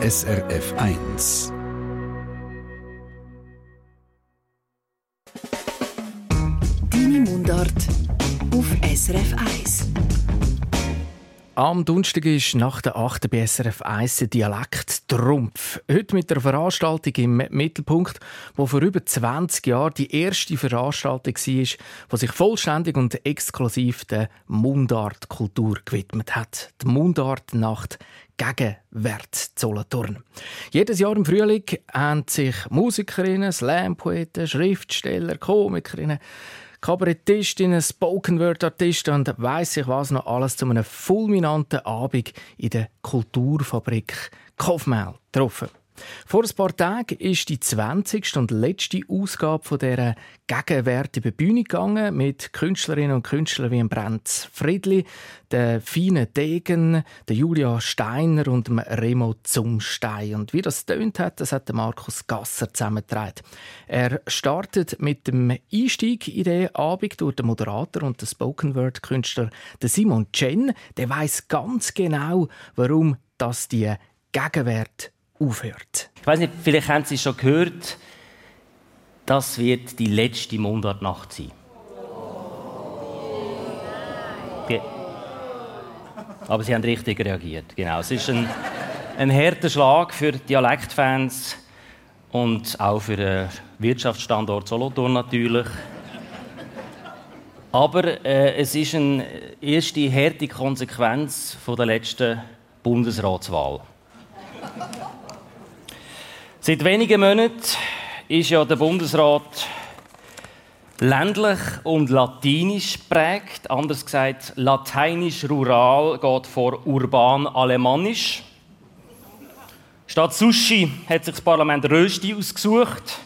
SRF 1. Deine Mundart auf SRF 1. Am Donnerstag ist nach der 8. bei SRF 1 der Dialekt Trumpf. Heute mit einer Veranstaltung im Mittelpunkt, wo vor über 20 Jahren die erste Veranstaltung war, die sich vollständig und exklusiv der Mundartkultur gewidmet hat. Die Mundartnacht Gegenwert Solothurn. Jedes Jahr im Frühling haben sich Musikerinnen, Slampoeten, Schriftsteller, Komikerinnen Kabarettistinnen, Spoken-Word-Artisten und weiss ich was noch alles zu einem fulminanten Abend in der Kulturfabrik Kaufmehl getroffen. Vor ein paar Tagen ist die 20. und letzte Ausgabe von dieser Gegenwert über Bühne gegangen mit Künstlerinnen und Künstlern wie Brent Friedli, der feinen Degen, der Julia Steiner und Remo Zumstein. Und wie das tönt hat, das hat Markus Gasser zusammengetragen. Er startet mit dem Einstieg in den Abend durch den Moderator und den Spoken Word Künstler Simon Chen. Der weiß ganz genau, warum das die Gegenwert aufhört. Ich weiß nicht, vielleicht haben Sie schon gehört, das wird die letzte Mundartnacht sein. Aber Sie haben richtig reagiert. Genau. Es ist ein, ein harter Schlag für Dialektfans und auch für den Wirtschaftsstandort Solothurn natürlich. Aber äh, es ist eine erste harte Konsequenz von der letzten Bundesratswahl. Seit wenigen Monaten ist ja der Bundesrat ländlich und latinisch prägt. Anders gesagt, lateinisch-rural geht vor urban-alemannisch. Statt Sushi hat sich das Parlament Rösti ausgesucht.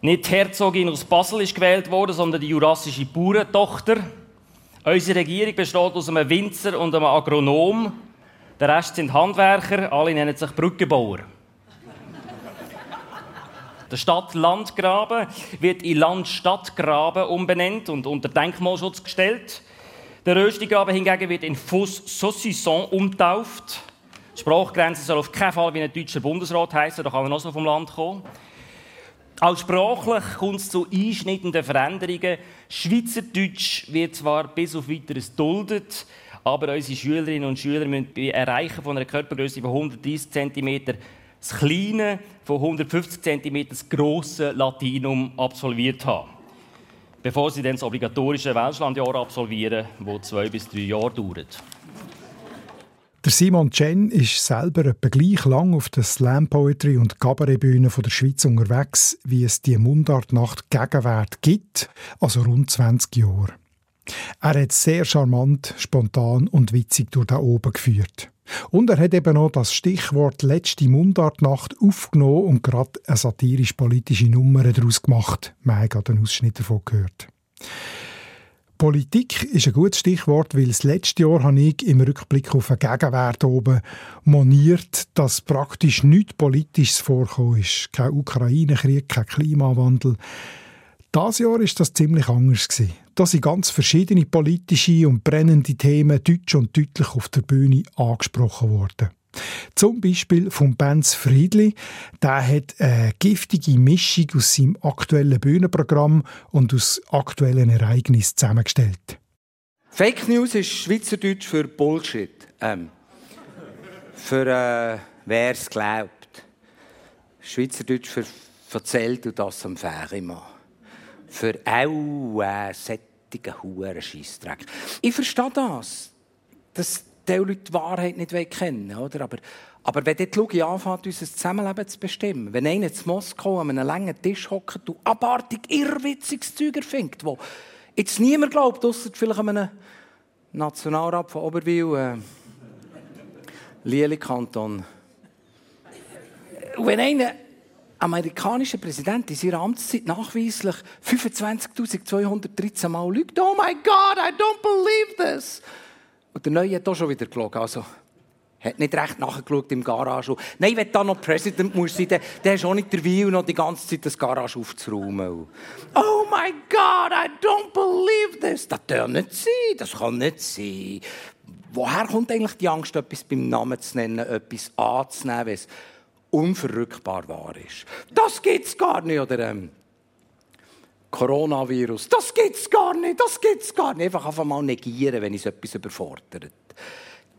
Nicht die Herzogin aus Basel ist gewählt worden, sondern die jurassische Bauerntochter. Unsere Regierung besteht aus einem Winzer und einem Agronom. Der Rest sind Handwerker, alle nennen sich Brückenbauer. Der Stadt-Landgraben wird in Land-Stadtgraben umbenannt und unter Denkmalschutz gestellt. Der Röstigraben hingegen wird in Fos Saucisson umtauft. Die Sprachgrenze soll auf keinen Fall wie ein deutscher Bundesrat heißen, da kann man auch so vom Land kommen. Auch sprachlich kommt es zu einschneidenden Veränderungen. Schweizerdeutsch wird zwar bis auf weiteres duldet, aber unsere Schülerinnen und Schüler müssen bei Erreichen von einer Körpergröße von 130 cm das kleine, von 150 cm das grosse Latinum absolviert haben. Bevor sie dann das obligatorische Welschlandjahr absolvieren, das zwei bis drei Jahre dauert. Der Simon Chen ist selber etwa gleich lang auf der Slam Poetry und Kabarettbühne der Schweiz unterwegs, wie es die Mundartnacht Gegenwert gibt, also rund 20 Jahre. Er hat sehr charmant, spontan und witzig durch da oben geführt. Und er hat eben noch das Stichwort letzte Mundartnacht aufgenommen und gerade eine satirisch-politische Nummer daraus gemacht. Haben gerade einen Ausschnitt davon gehört. Politik ist ein gutes Stichwort, weil das letzte Jahr habe ich im Rückblick auf einen Gegenwert oben moniert, dass praktisch nichts Politisches vorkommen ist. Kein Ukraine-Krieg, kein Klimawandel. Das Jahr ist das ziemlich anders gewesen. Da sind ganz verschiedene politische und brennende Themen deutsch und deutlich auf der Bühne angesprochen worden. Zum Beispiel von Benz Friedli. Der hat eine giftige Mischung aus seinem aktuellen Bühnenprogramm und aus aktuellen Ereignissen zusammengestellt. Fake News ist Schweizerdeutsch für Bullshit. Ähm, für äh, wer es glaubt. Schweizerdeutsch für «verzählt du das am Ferienmann» für äh, solchen huren Scheissdreck. Ich verstehe das, dass die Leute die Wahrheit nicht kennen oder? Aber, aber wenn die Lugi anfängt, unser Zusammenleben zu bestimmen, wenn einer zu Moskau an einem langen Tisch hockt und abartig irrwitziges Zeug erfindet, wo jetzt niemand glaubt, ausser vielleicht einem Nationalrat von Oberwil, äh, Lili-Kanton. Wenn einer amerikanischer Präsident in seiner Amtszeit nachweislich 25.213 Mal lügt. Oh my God, I don't believe this. Und der Neue hat auch schon wieder gelogen. Also, hat nicht recht nachgeschaut im Garage. Nein, wenn da noch Präsident muss sein, hast du auch nicht der Will, noch die ganze Zeit das Garage aufzuräumen. Oh my God, I don't believe this. Das darf nicht sein, das kann nicht sein. Woher kommt eigentlich die Angst, etwas beim Namen zu nennen, etwas anzunehmen, unverrückbar wahr ist? Das gibt's gar nicht. Oder ähm, Coronavirus, das gibt's gar nicht, das gibt's gar nicht. Einfach einfach mal negieren, wenn es etwas überfordert.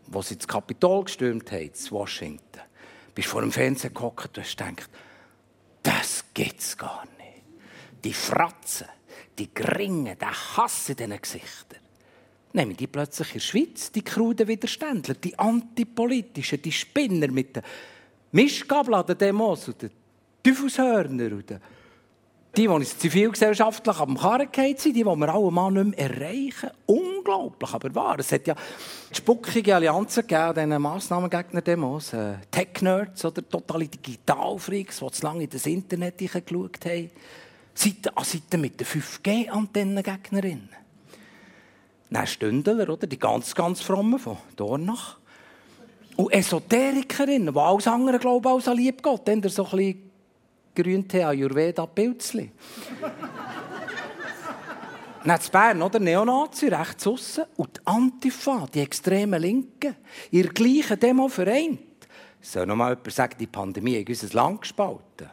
Wo sie ins Kapitol gestürmt haben, in Washington, bist vor dem Fernseher gehockt und hast gedacht, das gibt's gar nicht. Die Fratzen, die Gringen, der Hass in diesen Gesichtern. Nehmen die plötzlich in der Schweiz, die kruden Widerständler, die Antipolitischen, die Spinner mit den Mischgabeln an den Demos und den Teufelshörner und den die, die uns zivilgesellschaftlich am Karren sind, die, die wir alle mal nicht mehr erreichen. Unglaublich, aber wahr. Es hat ja spuckige Allianzen gegeben, diesen Massnahmengegner-Demos. Äh, Tech-Nerds oder totale Digitalfreaks, die zu lange in das Internet geschaut haben. Seite an Seite mit den 5G-Antennengegnerinnen. Dann Stündler, oder? Die ganz, ganz frommen von Dornach. Und Esoterikerinnen, die alles andere glauben als an Liebgott. Dann so ein bisschen Grüntee Ayurveda Pilzli. Dann in Bern, oder? Neonazi, rechts aussen. Und die Antifa, die extremen Linken, ihr gleichen Demo vereint. Soll noch mal jemand sagen, die Pandemie hat unser Land gespalten?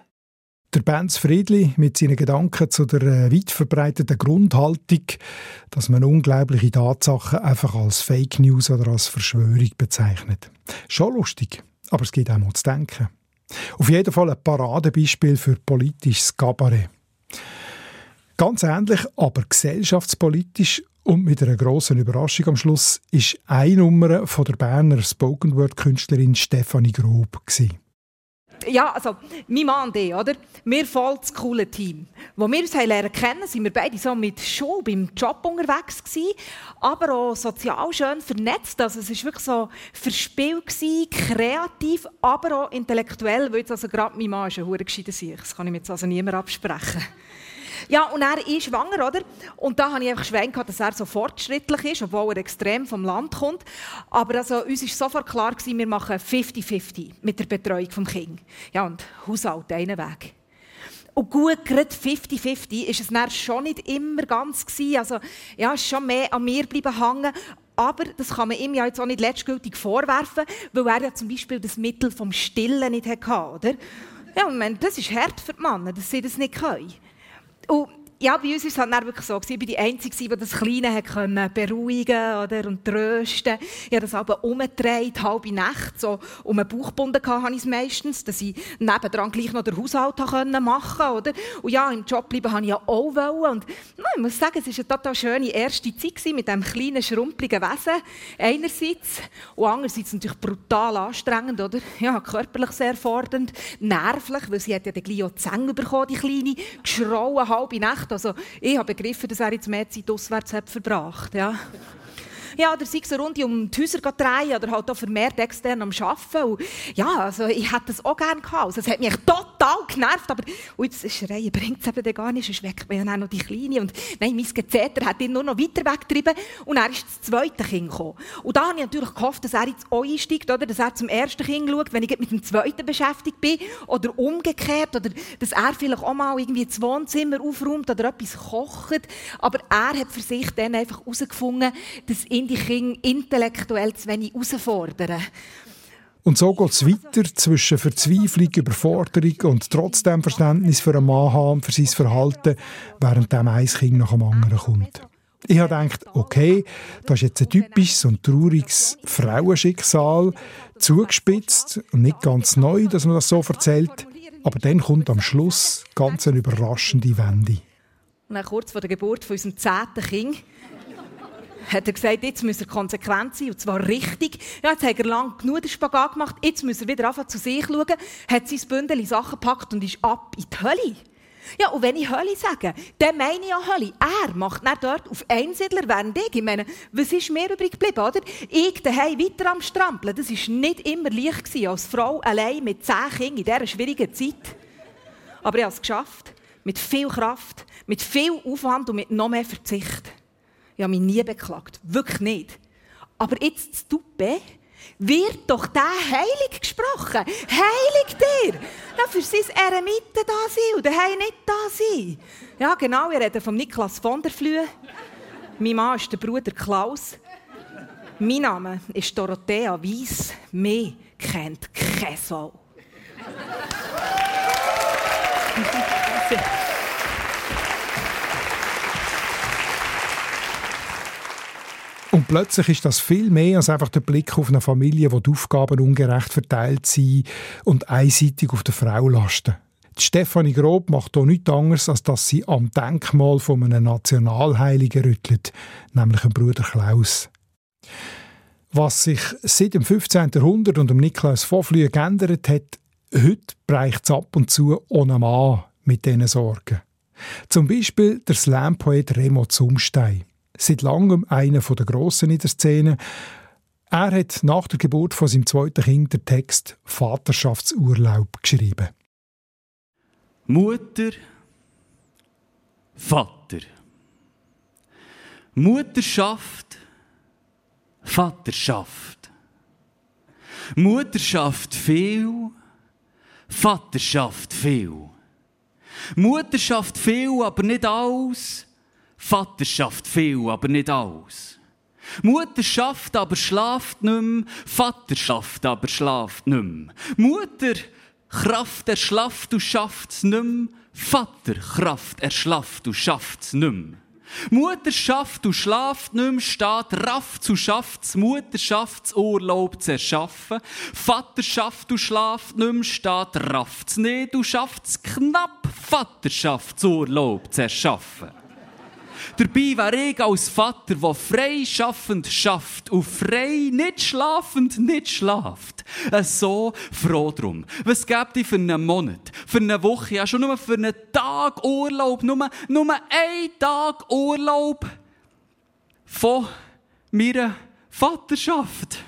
Der Benz Friedli mit seinen Gedanken zu der äh, weit verbreiteten Grundhaltung, dass man unglaubliche Tatsachen einfach als Fake News oder als Verschwörung bezeichnet. Schon lustig, aber es geht auch mal zu denken. Auf jeden Fall ein Paradebeispiel für politisches Kabarett. Ganz ähnlich, aber gesellschaftspolitisch und mit einer grossen Überraschung am Schluss ist eine Nummer von der Berner Spoken Word Künstlerin Stefanie Grob gewesen ja, also, mein Mann und oder? Wir voll das coole Team. Wo wir uns lernen kennen, sind wir beide so mit Schule beim Job unterwegs gewesen, aber auch sozial schön vernetzt. Also, es war wirklich so verspielt kreativ, aber auch intellektuell, weil jetzt also gerade mein Mann ist ein gescheiter Das kann ich mir jetzt also niemand absprechen. Ja, und er ist schwanger, oder? Und da habe ich einfach Schwein gehabt, dass er so fortschrittlich ist, obwohl er extrem vom Land kommt. Aber also, uns war sofort klar, gewesen, wir machen 50-50 mit der Betreuung des Kindes. Ja, und Haushalt, einen Weg. Und gut, gerade 50-50 ist es dann schon nicht immer ganz gewesen. Also, ja, es ist schon mehr an mir bleiben hängen. Aber das kann man ihm ja jetzt auch nicht letztgültig vorwerfen, weil er ja zum Beispiel das Mittel vom Stillen nicht hatte, oder? Ja, meine, das ist hart für die Männer, dass sie das nicht können. Und ja, bei uns war es halt wirklich so. Ich war die Einzige, die das Kleine können beruhigen oder, und trösten Ich habe das aber umgedreht, halbe Nacht, so um den Bauch hatte ich es meistens, dass ich nebendran gleich noch den Haushalt machen konnte. Und ja, im Job bleiben wollte ich auch. Wollen. Und na, ich muss sagen, es war eine total schöne erste Zeit mit diesem kleinen, schrumpeligen Wesen einerseits und andererseits natürlich brutal anstrengend, oder? Ja, körperlich sehr fordernd, nervlich, weil sie hat ja den gleich auch die Zähne bekommen, die Kleine, geschrauen, halbe Nacht also ich habe begriffen, dass er jetzt mehr Zeit auswärts hat verbracht. Ja. Ja, oder sei es eine um die Häuser drehen oder halt auch vermehrt extern am Arbeiten. Und ja, also ich hätte das auch gerne gehabt. Also, es hat mich total genervt, aber und jetzt Schreien bringt es eben gar nicht, sonst weckt man ja auch noch die Kleine. Und nein, mein Gezeter hat ihn nur noch weiter weggetrieben und er ist das zweite Kind gekommen. Und da habe ich natürlich gehofft, dass er jetzt auch einsteigt, oder? dass er zum ersten Kind schaut, wenn ich mit dem zweiten beschäftigt bin. Oder umgekehrt, oder dass er vielleicht auch mal irgendwie das Wohnzimmer aufräumt oder etwas kocht. Aber er hat für sich dann einfach herausgefunden, dass ihn die Kinder intellektuell zu wenig herausfordern. Und so geht es weiter zwischen Verzweiflung, Überforderung und trotzdem Verständnis für einen Mann haben, für sein Verhalten, während dem ein Kind nach dem anderen kommt. Ich habe gedacht, okay, das ist jetzt ein typisches und trauriges Frauenschicksal, zugespitzt und nicht ganz neu, dass man das so erzählt. Aber dann kommt am Schluss ganz eine überraschende Wende. Und dann kurz vor der Geburt von unserem zehnten Kind hat er gesagt, jetzt muss er konsequent sein, und zwar richtig. Ja, jetzt hat er lang genug den Spagat gemacht, jetzt muss er wieder anfangen zu sich schauen, hat sein Bündel Sachen gepackt und ist ab in die Hölle. Ja, und wenn ich Hölle sage, dann meine ich ja Hölle. Er macht nicht dort auf Einsiedler, während ich. Ich meine, was ist mir übrig geblieben, oder? Ich daheim weiter am Strampeln. Das war nicht immer leicht gewesen, als Frau allein mit zehn Kindern in dieser schwierigen Zeit. Aber ich habe es geschafft. Mit viel Kraft, mit viel Aufwand und mit noch mehr Verzicht. Ich habe mich nie beklagt. Wirklich nicht. Aber jetzt zu Tuppe wird doch der heilig gesprochen. Heilig dir! Ja, für sein Eremiten da sein und daheim nicht da sein. Ja, genau, wir reden von Niklas von der Flühe. Mein Mann ist der Bruder Klaus. Mein Name ist Dorothea Weiss. Mehr kennt kein Sau. plötzlich ist das viel mehr als einfach der Blick auf eine Familie, wo die Aufgaben ungerecht verteilt sind und einseitig auf der Frau lasten. Die Stefanie Grob macht hier nichts anderes, als dass sie am Denkmal von einem Nationalheiligen rüttelt, nämlich dem Bruder Klaus. Was sich seit dem 15. Jahrhundert und dem Niklaus von Flüe geändert hat, heute breicht es ab und zu ohne Mann mit diesen Sorgen. Zum Beispiel der Slam-Poet Remo Zumstein seit langem einer der Grossen in der Szene. Er hat nach der Geburt von seinem zweiten Kind den Text Vaterschaftsurlaub geschrieben. Mutter, Vater. Mutterschaft, Vaterschaft. Mutterschaft viel, Vaterschaft viel. Mutterschaft viel, aber nicht alles. Vaterschaft viel, aber nicht alles. Mutter schafft, aber schlaft nicht mehr. Vater schafft, aber schlaft mehr. Mutter Kraft erschlafft, du schafft's mehr. Vater Kraft erschlafft, du schafft's nicht mehr. Mutter schafft, du schlaft mehr, steht raff zu schafft's, Mutter schafft's, Urlaub zu erschaffen. Vater schafft, du schlaft mehr, steht rafft's nicht, du schafft's knapp, Vater schafft's, Urlaub zu erschaffen. Dabei wäre ich als Vater, der frei schaffend schafft und frei nicht schlafend nicht schlaft, so froh drum. Was gibt ich für einen Monat, für eine Woche, ja schon nur für einen Tag Urlaub, nur, nur einen Tag Urlaub von meiner Vaterschaft.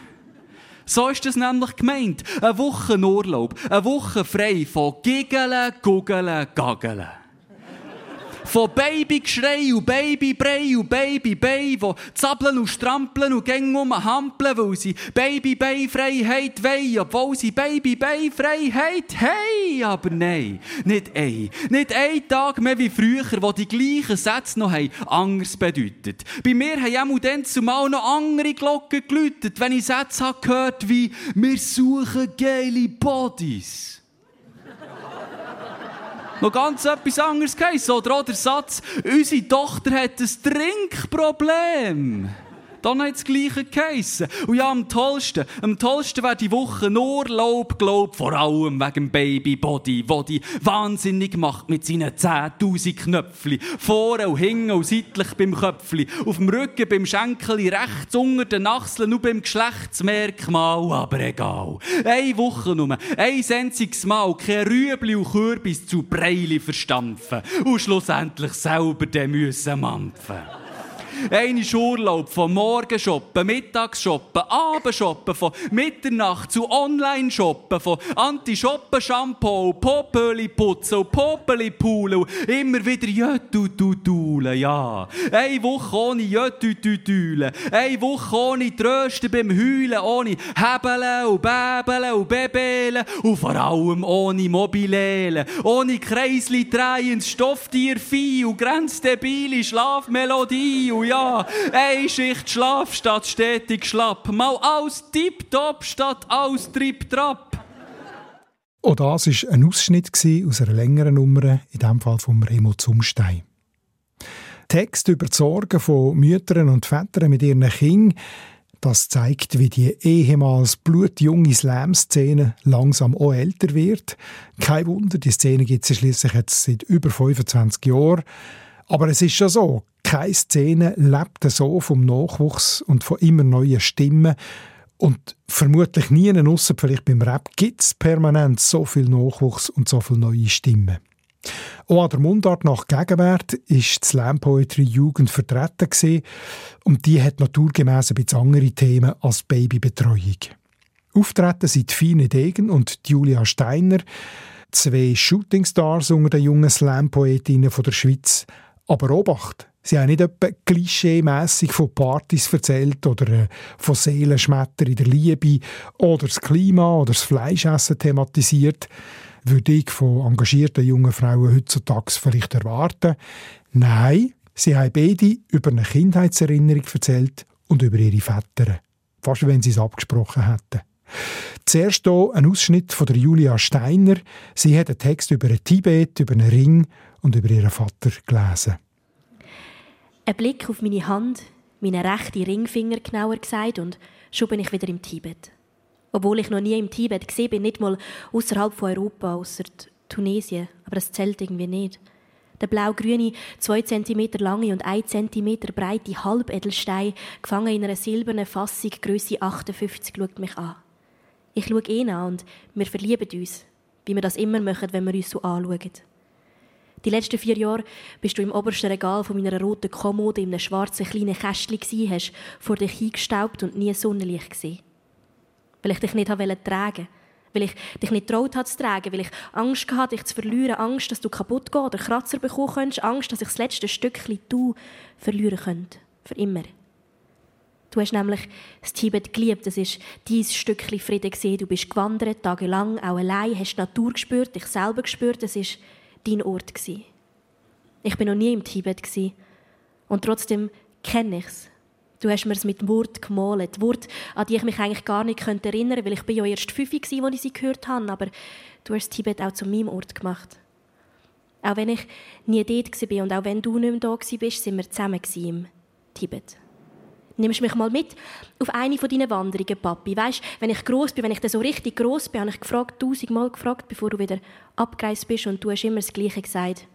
So ist das nämlich gemeint. Eine Woche Urlaub, eine Woche frei von Giggeln, Guggeln, Gaggeln. Von Babygeschrei und Babybrei und Babybei, die zappeln und strampeln und gängen um hampeln, weil sie Babybei-Freiheit wollen, obwohl sie Babybei-Freiheit haben. Aber nein, nicht ein. Nicht ein Tag mehr wie früher, wo die gleichen Sätze noch haben, anders bedeutet. Bei mir haben auch dann zumal noch andere Glocken geläutet, wenn ich Sätze gehört wie «Wir suchen geile Bodies» noch ganz etwas anderes geheißen. Oder der Satz, unsere Tochter hat ein Trinkproblem. Dann hat es gleiche geheissen. Und ja, am tollsten, am tollsten wäre die Woche nur Lob, glaub, vor allem wegen dem Babybody, wo die wahnsinnig macht mit seinen 10.000 Knöpfli. Vorne und hinten und seitlich beim Köpfli. Auf dem Rücken, beim Schenkeli, rechts unter den Achseln und beim Geschlechtsmerkmal, aber egal. Eine Woche nur, ein einziges Mal, kein Rüebli und Kürbis zu Breili verstampfen und schlussendlich selber den müssen mampfen. Eine Urlaub von Morgenshoppen, Mittagsshoppen, Abendshoppen, von Mitternacht zu Online-Shoppen, von Anti-Shoppen-Shampoo, Popöli putzen und Popeli poolen immer wieder Jötututule, ja. Eine Woche ohne Jötututule, eine Woche ohne Trösten beim Heulen, ohne Hebeln und Bäbeln und Bebelen und vor allem ohne Mobilelen, ohne Kreisli drehend Stofftier, Vieh und grenzdebile Schlafmelodie und ja, eine Schicht Schlaf statt stetig schlapp. Mal alles tipptopp statt alles tripp-trapp. Auch das war ein Ausschnitt aus einer längeren Nummer, in diesem Fall vom Remo Zumstein. Text über die Sorgen von Müttern und Vätern mit ihren Kindern, das zeigt, wie die ehemals blutjunge Slam-Szene langsam auch älter wird. Kein Wunder, die Szene gibt es schließlich jetzt seit über 25 Jahren. Aber es ist schon so, keine Szene lebt so vom Nachwuchs und von immer neuen Stimmen. Und vermutlich nie in ausser vielleicht beim Rap gibt es permanent so viel Nachwuchs und so viele neue Stimmen. Auch an der Mundart nach Gegenwart ist die Slam Poetry Jugend vertreten und die hat naturgemäß ein bisschen andere Themen als Babybetreuung. Auftreten sind Fine Degen und Julia Steiner, zwei Shootingstars unter den jungen Slam-Poetinnen der Schweiz. Aber Obacht, Sie haben nicht etwa klischeemässig von Partys erzählt oder äh, von Seelenschmetter in der Liebe oder das Klima oder das Fleischessen thematisiert, würde ich von engagierten jungen Frauen heutzutage vielleicht erwarten. Nein, sie haben beide über eine Kindheitserinnerung erzählt und über ihre Väter. Fast wenn sie es abgesprochen hätten. Zuerst hier ein Ausschnitt von der Julia Steiner. Sie hat einen Text über ein Tibet, über einen Ring und über ihren Vater gelesen. Ein Blick auf meine Hand, meine rechte Ringfinger genauer gesagt, und schon bin ich wieder im Tibet. Obwohl ich noch nie im Tibet gesehen bin, nicht mal außerhalb von Europa, außer Tunesien, aber das zählt irgendwie nicht. Der blau-grüne, zwei Zentimeter lange und ein Zentimeter breite Halbedelstein, gefangen in einer silbernen Fassung, Größe 58, schaut mich an. Ich schaue ihn an und wir verlieben uns, wie wir das immer machen, wenn wir uns so anschauen. Die letzten vier Jahre bist du im obersten Regal von meiner roten Kommode in einem schwarzen kleinen Kästchen gsi, hast vor dich hingestaubt und nie Sonnenlicht gesehen. Weil ich dich nicht tragen wollte weil ich dich nicht traut habe zu tragen, weil ich Angst hatte, dich zu verlieren, Angst, dass du kaputt gehen oder Kratzer bekommen könntest, Angst, dass ich das letzte Stückchen du verlieren könnte. Für immer. Du hast nämlich das Tibet geliebt. Das ist dein Stückchen Frieden gesehen. Du bist gewandert, tagelang, auch allein, hast die Natur gespürt, dich selber gespürt. Das ist dein Ort. Ich bin noch nie im Tibet. Und trotzdem kenne ich es. Du hast mir es mit Wort gemalt. Wort, an die ich mich eigentlich gar nicht erinnern könnte, weil ich bin ja erst fünf war, als ich sie gehört habe. Aber du hast Tibet auch zu meinem Ort gemacht. Auch wenn ich nie dort war und auch wenn du nicht mehr da bist, sind wir zusammen im Tibet. Nimmst mich mal mit auf eine von deinen Wanderungen, Papi? Weißt, wenn ich groß bin, wenn ich dann so richtig groß bin, habe ich gefragt, tausendmal gefragt, bevor du wieder abgereist bist und du hast immer das Gleiche gesagt.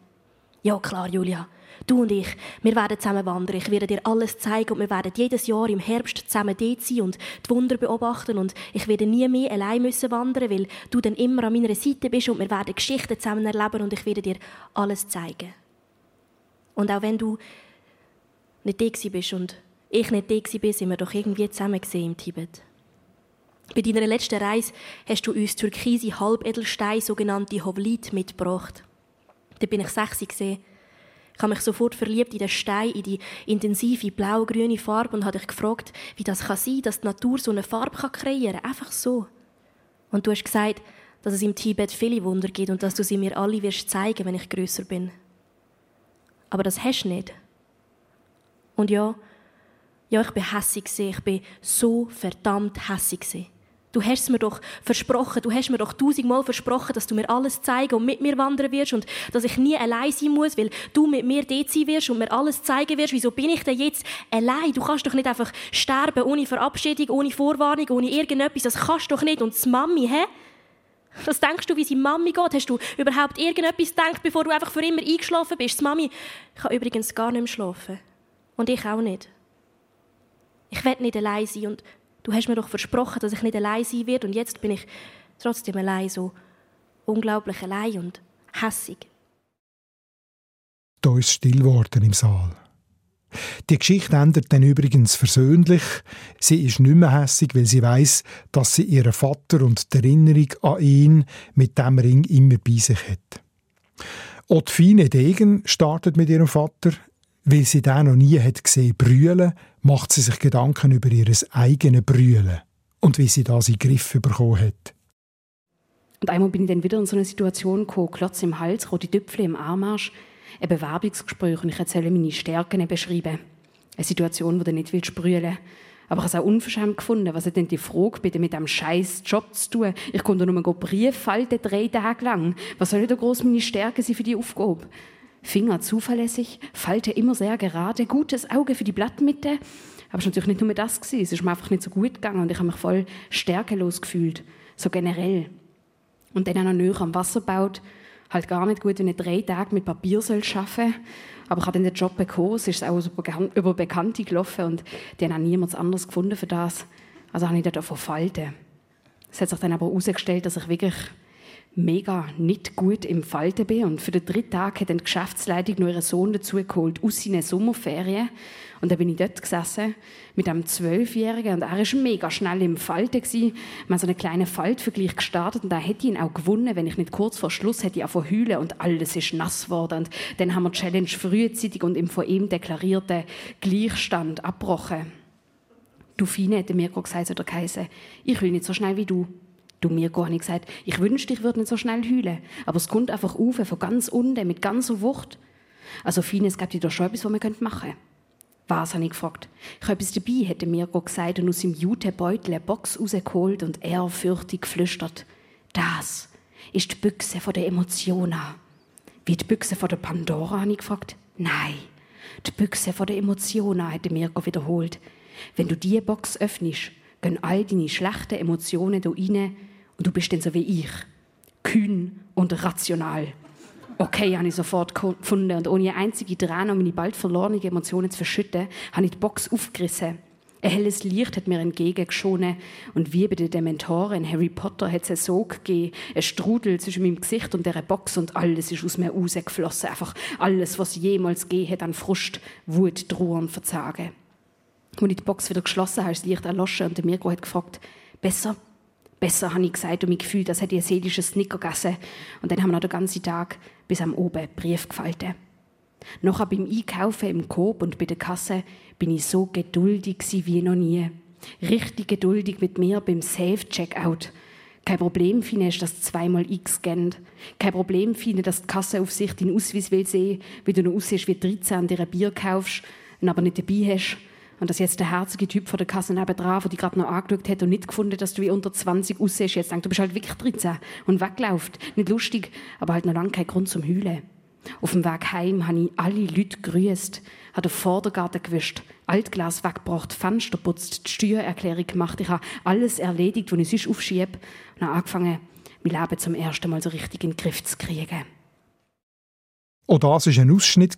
Ja, klar, Julia. Du und ich, wir werden zusammen wandern. Ich werde dir alles zeigen und wir werden jedes Jahr im Herbst zusammen dort sein und die Wunder beobachten und ich werde nie mehr allein müssen wandern, weil du dann immer an meiner Seite bist und wir werden Geschichten zusammen erleben und ich werde dir alles zeigen. Und auch wenn du nicht da bist und ich nicht da war, sind wir doch irgendwie zusammen im Tibet. Bei deiner letzten Reise hast du uns türkise Halbedelsteine, sogenannte Hovlit, mitgebracht. Da bin ich sechs. Ich habe mich sofort verliebt in den Stein, in die intensive blau-grüne Farbe und habe dich gefragt, wie das kann sein, dass die Natur so eine Farbe kreieren kann. Einfach so. Und du hast gesagt, dass es im Tibet viele Wunder gibt und dass du sie mir alle wirst zeigen, wenn ich größer bin. Aber das hast du nicht. Und ja, ja, ich bin hässig ich bin so verdammt hässig Du hast mir doch versprochen, du hast mir doch tausendmal versprochen, dass du mir alles zeigen und mit mir wandern wirst und dass ich nie allein sein muss, weil du mit mir dort sein wirst und mir alles zeigen wirst. Wieso bin ich denn jetzt allein? Du kannst doch nicht einfach sterben ohne Verabschiedung, ohne Vorwarnung, ohne irgendetwas. Das kannst du doch nicht. Und die Mami, hä? Was denkst du, wie sie Mami geht? Hast du überhaupt irgendetwas gedacht, bevor du einfach für immer eingeschlafen bist? Die Mami kann übrigens gar nicht mehr schlafen. Und ich auch nicht. Ich will nicht allein sein und du hast mir doch versprochen, dass ich nicht allein sein werde und jetzt bin ich trotzdem allein, so unglaublich allein und hässig. Da ist still geworden im Saal. Die Geschichte endet dann übrigens versöhnlich. Sie ist nicht mehr hässig, weil sie weiß, dass sie ihren Vater und die Erinnerung an ihn mit dem Ring immer bei sich hat. Ottfine Degen startet mit ihrem Vater, weil sie den noch nie hat gesehen brüllen, macht sie sich Gedanken über ihr eigenes Brüllen und wie sie das in den Griff bekommen hat. Und einmal bin ich dann wieder in so eine Situation gekommen, Klotz im Hals, rote Tüpfel im Armarsch, ein Bewerbungsgespräch und ich erzähle meine Stärken beschreiben. Eine Situation, wo du nicht willst brüllen aber ich habe es auch unverschämt gefunden. Was hat denn die Frage bitte mit einem scheiß Job zu tun? Ich konnte nur Brief falten, drei Tage lang. Was soll da groß meine Stärke sein für die Aufgabe? Finger zuverlässig, Falte immer sehr gerade, gutes Auge für die Blattmitte. Aber es war natürlich nicht nur das. Gewesen. Es ist mir einfach nicht so gut gegangen und ich habe mich voll stärkelos gefühlt. So generell. Und dann auch noch näher am Wasser baut. Halt gar nicht gut, wenn ich drei Tage mit Papier soll arbeiten Aber ich habe dann den Job bekommen. Es ist auch über Bekannte gelaufen und die haben auch niemand anderes gefunden für das. Also habe ich dort davon Falten. Es hat sich dann aber herausgestellt, dass ich wirklich mega nicht gut im Falten bin. Und für den dritten Tag hat dann die Geschäftsleitung noch ihren Sohn dazugeholt aus seinen Sommerferien. Und dann bin ich dort gesessen mit einem Zwölfjährigen und er war mega schnell im Falten. Wir haben so einen kleinen Faltvergleich gestartet und da hätte ich ihn auch gewonnen, wenn ich nicht kurz vor Schluss hätte ich heulen und alles ist nass geworden. Und dann haben wir die Challenge frühzeitig und im von ihm deklarierten Gleichstand abgebrochen. Du Fine, hätte mir gesagt, oder geheißen, ich will nicht so schnell wie du. Du mir gar nicht gesagt, ich wünschte, ich würde nicht so schnell heulen. Aber es kommt einfach auf, von ganz unten, mit ganzer Wucht. Also vieles gibt es da schon etwas, was man machen könnte. Was, habe ich gefragt. Ich habe etwas dabei, hätte Mirko gesagt und aus seinem Jutebeutel eine Box rausgeholt und ehrfürchtig geflüstert. Das ist die Büchse der Emotionen. Wie die Büchse der Pandora, habe ich gefragt. Nein, die Büchse der Emotionen, hätte Mirko wiederholt. Wenn du diese Box öffnest, gehen all deine schlechten Emotionen da rein und du bist dann so wie ich. Kühn und rational. Okay, habe ich sofort gefunden. Und ohne einzige Träne, um meine bald verlorenen Emotionen zu verschütten, habe ich die Box aufgerissen. Ein helles Licht hat mir entgegengeschonen und wie bei den Dementoren in Harry Potter hat es einen Sog gegeben, ein Strudel zwischen meinem Gesicht und der Box und alles ist aus mir rausgeflossen. Einfach alles, was jemals gegeben hat an Frust, Wut, Trauer und Verzagen. Als ich die Box wieder geschlossen habe, ist das Licht erloschen und der Mirko hat gefragt, besser? Besser, habe ich gesagt und mich gefühlt, als hätte ich ein seelisches Snicker gegessen. Und dann haben wir noch den ganzen Tag bis am Oben Brief gefaltet. Noch beim Einkaufen im Coop und bei der Kasse bin ich so geduldig wie noch nie. Richtig geduldig mit mir beim Safe-Checkout. Kein Problem finde ich, dass zweimal X scannt. Kein Problem finde dass die Kasseaufsicht deinen Ausweis will sehen, wie du noch aussiehst wie 13 und dir ein Bier kaufst aber nicht dabei hast. Und dass jetzt der herzige Typ vor der Kasse nebenan, der dich gerade noch angeschaut hat und nicht gefunden, dass du wie unter 20 aussiehst, jetzt denkt, du bist halt wirklich 13 und weggelaufen. Nicht lustig, aber halt noch lange kein Grund zum Heulen. Auf dem Weg heim habe ich alle Leute gegrüßt, habe den Vordergarten gewischt, Altglas weggebracht, Fenster putzt, die Steuererklärung gemacht. Ich habe alles erledigt, was ich sonst aufschiebe und habe angefangen, mein Leben zum ersten Mal so richtig in den Griff zu kriegen. Auch das war ein Ausschnitt.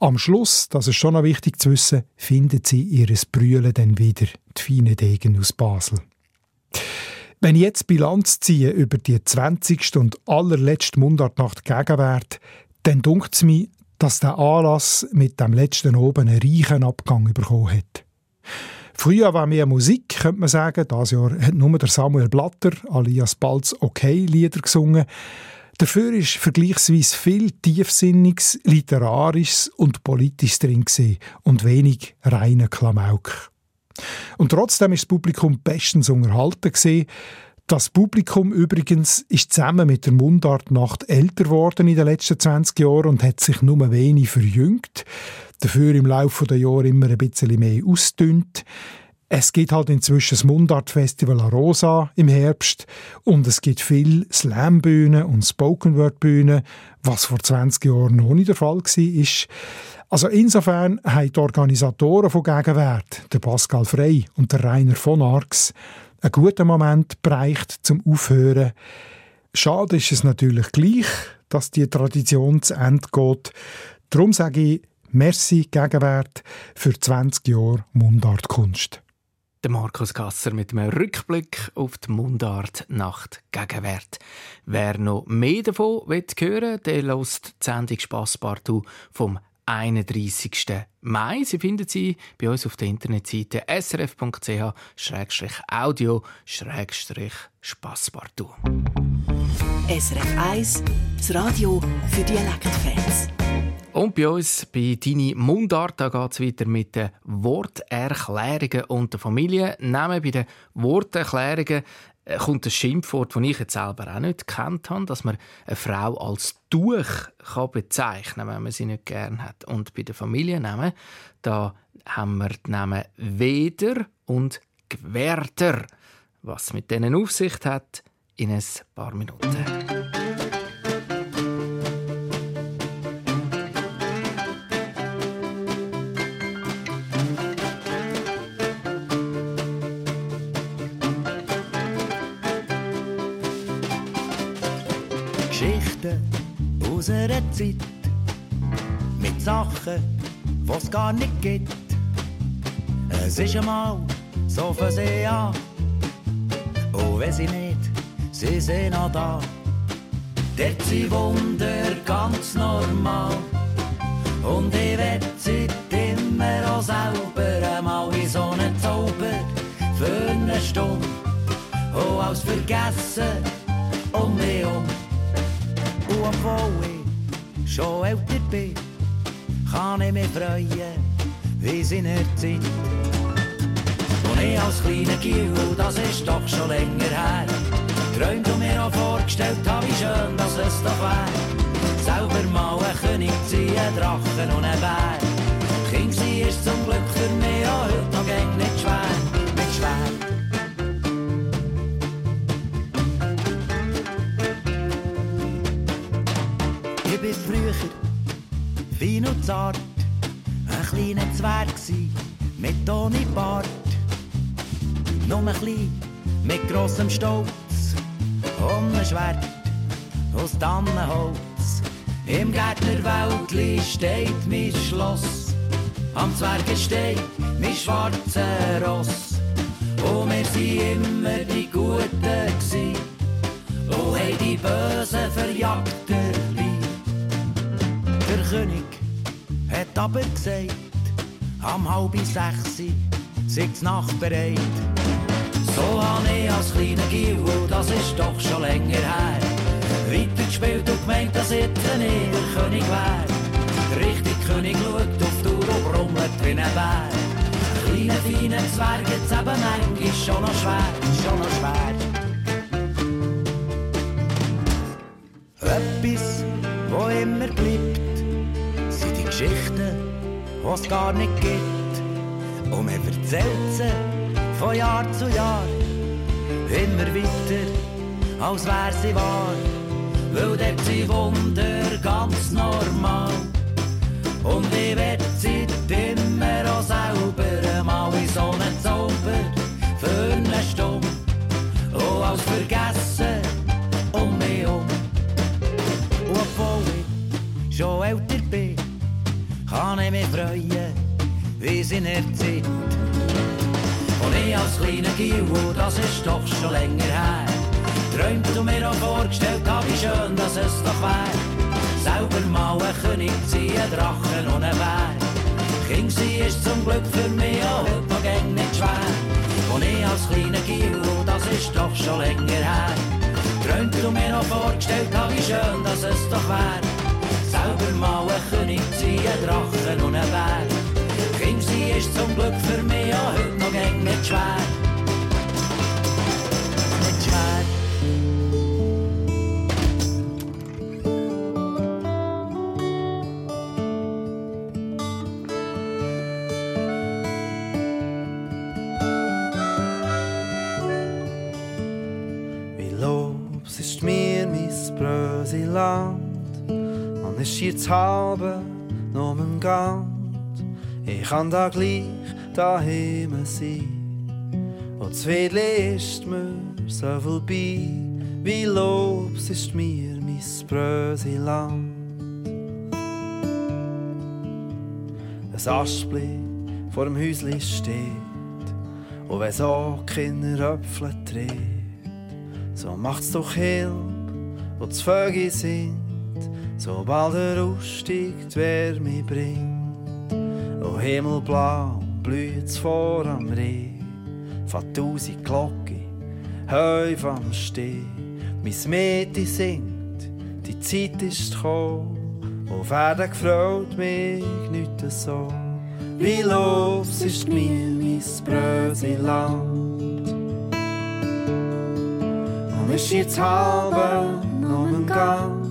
Am Schluss, das ist schon noch wichtig zu wissen, findet sie ihres Brühlen dann wieder, die feinen Degen aus Basel. Wenn ich jetzt Bilanz ziehe über die 20. und allerletzte Mundartnacht Gegenwart, dann dunkt es mir, dass der Anlass mit dem letzten oben einen reichen Abgang bekommen hat. Früher war mehr Musik, könnte man sagen. Das Jahr hat nur der Samuel Blatter alias Balz Okay Lieder gesungen. Dafür ist vergleichsweise viel Tiefsinniges, Literarisches und Politisches drin und wenig reiner Klamauk. Und trotzdem ist das Publikum bestens unterhalten. Das Publikum übrigens ist zusammen mit der Mundartnacht älter geworden in den letzten 20 Jahren und hat sich nur wenig verjüngt. Dafür im Laufe der Jahre immer ein bisschen mehr ausdünnt. Es gibt halt inzwischen das Mundart-Festival Rosa im Herbst und es gibt viel Slam-Bühnen und Spoken-Word-Bühnen, was vor 20 Jahren noch nicht der Fall war. Also insofern haben die Organisatoren von Gegenwert, der Pascal Frey und der Rainer von Arx, einen guten Moment bereicht zum Aufhören. Schade ist es natürlich gleich, dass die Tradition zu Ende geht. Darum sage ich Merci Gegenwert für 20 Jahre Mundartkunst. Der Markus Gasser mit einem Rückblick auf die Mundart Nacht Gegenwert. Wer noch mehr davon hören will, der hört die Sendung Spasspartout vom 31. Mai. Sie finden sie bei uns auf der Internetseite srf.ch-audio-spasspartout. SRF 1, das Radio für Dialektfans. Und bei uns, bei Deine Mundart, da geht es weiter mit den Worterklärungen und der Familie. Nehmen bei den Worterklärungen äh, kommt ein Schimpfwort, das ich jetzt selber auch nicht kennt habe, dass man eine Frau als Tuch kann bezeichnen kann, wenn man sie nicht gern hat. Und bei den Familiennamen, da haben wir die Namen Weder und Gwerter. Was mit denen Aufsicht hat, in ein paar Minuten. Aus einer Zeit mit Sachen, was gar nicht gibt. Es ist einmal so für sie an, und wenn sie nicht, sie sind noch da. Dort sind Wunder ganz normal und ich werd sie immer auch selber einmal wie so einen Zauber für eine Stunde und alles vergessen um mich um. Und obwohl schon älter bin, kann ich mich freuen, wie es in der Zeit. Und ich als kleiner Giel, das ist doch schon länger her, träumt und mir auch vorgestellt habe, wie schön dass es doch wär. Selber mal ein König ziehen, Drachen und ein Bär. Kind ist zum Glück zart, ein kleiner Zwerg gsi, mit ohne Bart. Nur ein klein, mit grossem Stolz, und ein Schwert aus Tannenholz. Im Gärtnerwäldli steht mein Schloss, am Zwergenstein mein schwarzer Ross. Und wir sind immer die Guten gsi, und haben die Bösen verjagt dabei. Der König hat aber gesagt, am halb sechs Nacht bereit. So habe ich als kleiner Gil, das ist doch schon länger her, weitergespielt und gemeint, dass ich der König wär. Der richtige König schaut auf die Uhr und brummelt wie ein Bär. Ein kleiner, feiner Zwerg, jetzt eben manchmal schon noch schwer, schon noch schwer. Etwas, wo immer bleibt, Geschichten, die es gar nicht gibt. Und man erzählt sie von Jahr zu Jahr, immer weiter, als wär sie wahr. Weil dort sind Wunder ganz normal. Und ich werd sie immer auch selber mal in so einen Zauber für eine Stunde. Und als vergessen um mich um. Und obwohl ich schon älter bin, kann ich mich freuen, wie sie in der Zeit. Und ich als kleiner Gil, das ist doch schon länger her, träumt und mir auch vorgestellt hab, wie schön dass es doch wär. Selber mal ein König sein, ein Drachen und ein Bär. King sein ist zum Glück für mich auch heute noch gäng nicht schwer. Und ich als kleiner Gil, das ist doch schon länger her, träumt und mir auch vorgestellt hab, wie schön dass es doch wär. Selber mal ein König sein, ein Drachen und ein Bär. King sein ist zum Glück für mich auch heute noch nicht schwer. Jetzt halbe nur im Gant. Ich kann da gleich daheim sein und Zwiedli ist mir so vorbei. Wie Lobs ist mir mein Bröseland. Ein Aschbli vor dem Häusli steht und wenn so Kinder Äpfel dreht, so macht's doch Hilf, wo die Vögel sind, sobald er aussteigt, wer mich bringt. O Himmelblau blüht's vor am Reh, von tausend Glocken, häuf am Steh. Mein Mädchen singt, die Zeit ist gekommen, und werden gefreut mich nicht so. Wie los ist mir mein Bröseland. Und ist jetzt halbe noch ein Gang.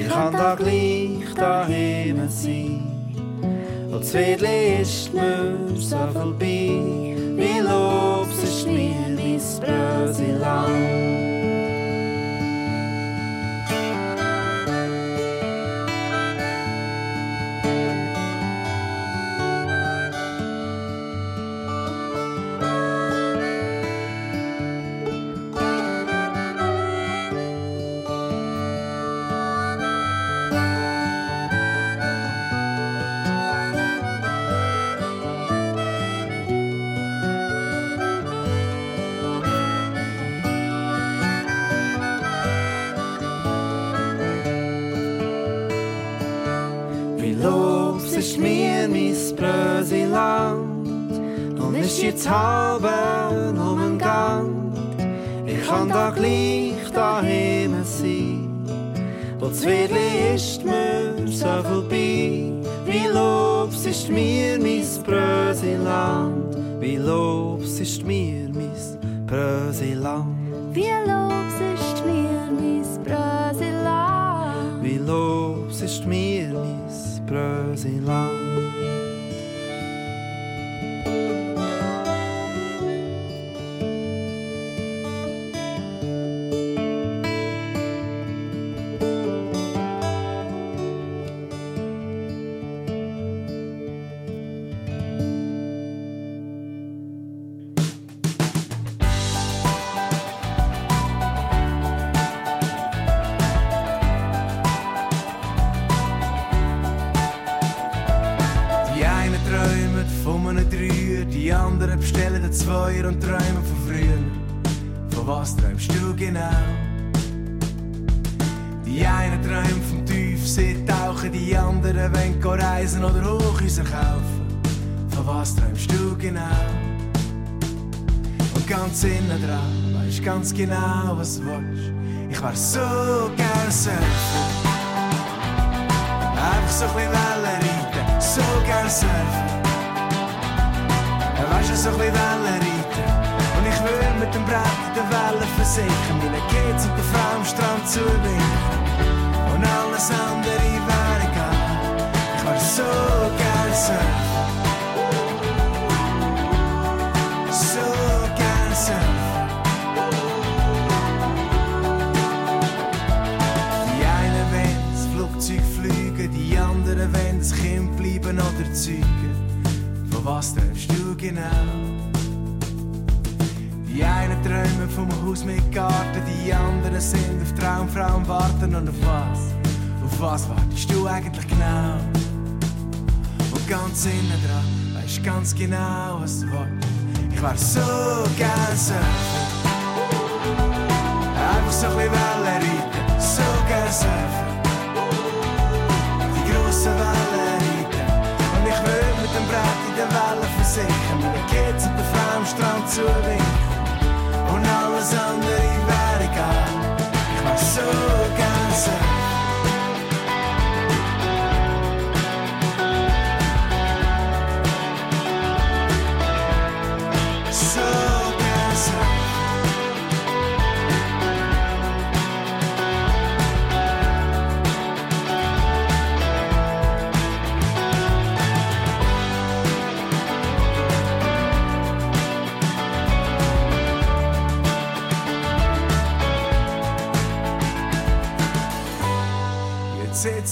Ich kann da gleich daheim sein. Und das Wiedli ist mir so vorbei. Wie Lobs ist mir mein Bröseland. Und um ein Gang. Ich kann da gleich daheim sein, das Wiedli ist mir so vorbei. Wie Lobs ist mir mein Bröseland, wie Lobs ist mir mein Bröseland. Wie Lobs ist mir mein Bröseland. Wie Lobs ist mir mein Bröseland. Genau, was du willst. Ich wär so sind auf Traumfrauen warten und auf was? Auf was wartest du eigentlich genau? Und ganz innen dran weisst ganz genau, was du willst. Ich wär so gern surfen. Einfach so ein bisschen Wellen reiten, so gern surfen. Die grossen Wellen reiten. Und ich will mit dem Brett in den Wellen versinken. Mit den Kids und der Frau am Strand zuwinken.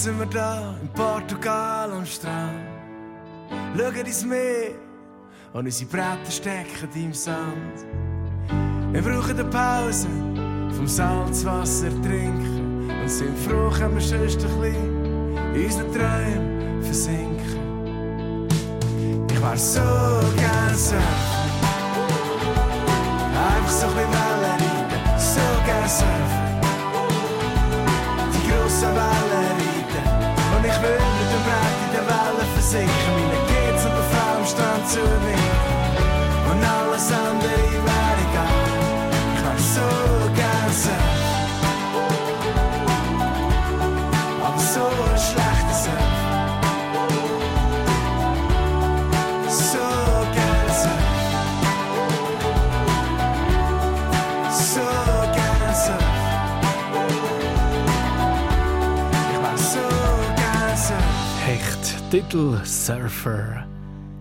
Sitzen wir da in Portugal am Strand. Schauen ins Meer und unsere Bretter stecken im Sand. Wir brauchen eine Pause vom Salzwasser trinken und sind froh, können wir sonst ein bisschen in unseren Träumen versinken. Ich wär so gern surfen. Einfach so ein bisschen Wellen so gern surfen. Die grossen Wellen Brett in den Wellen versinken. Meine Kids und der Frau am Strand zuwinken und Titel Surfer.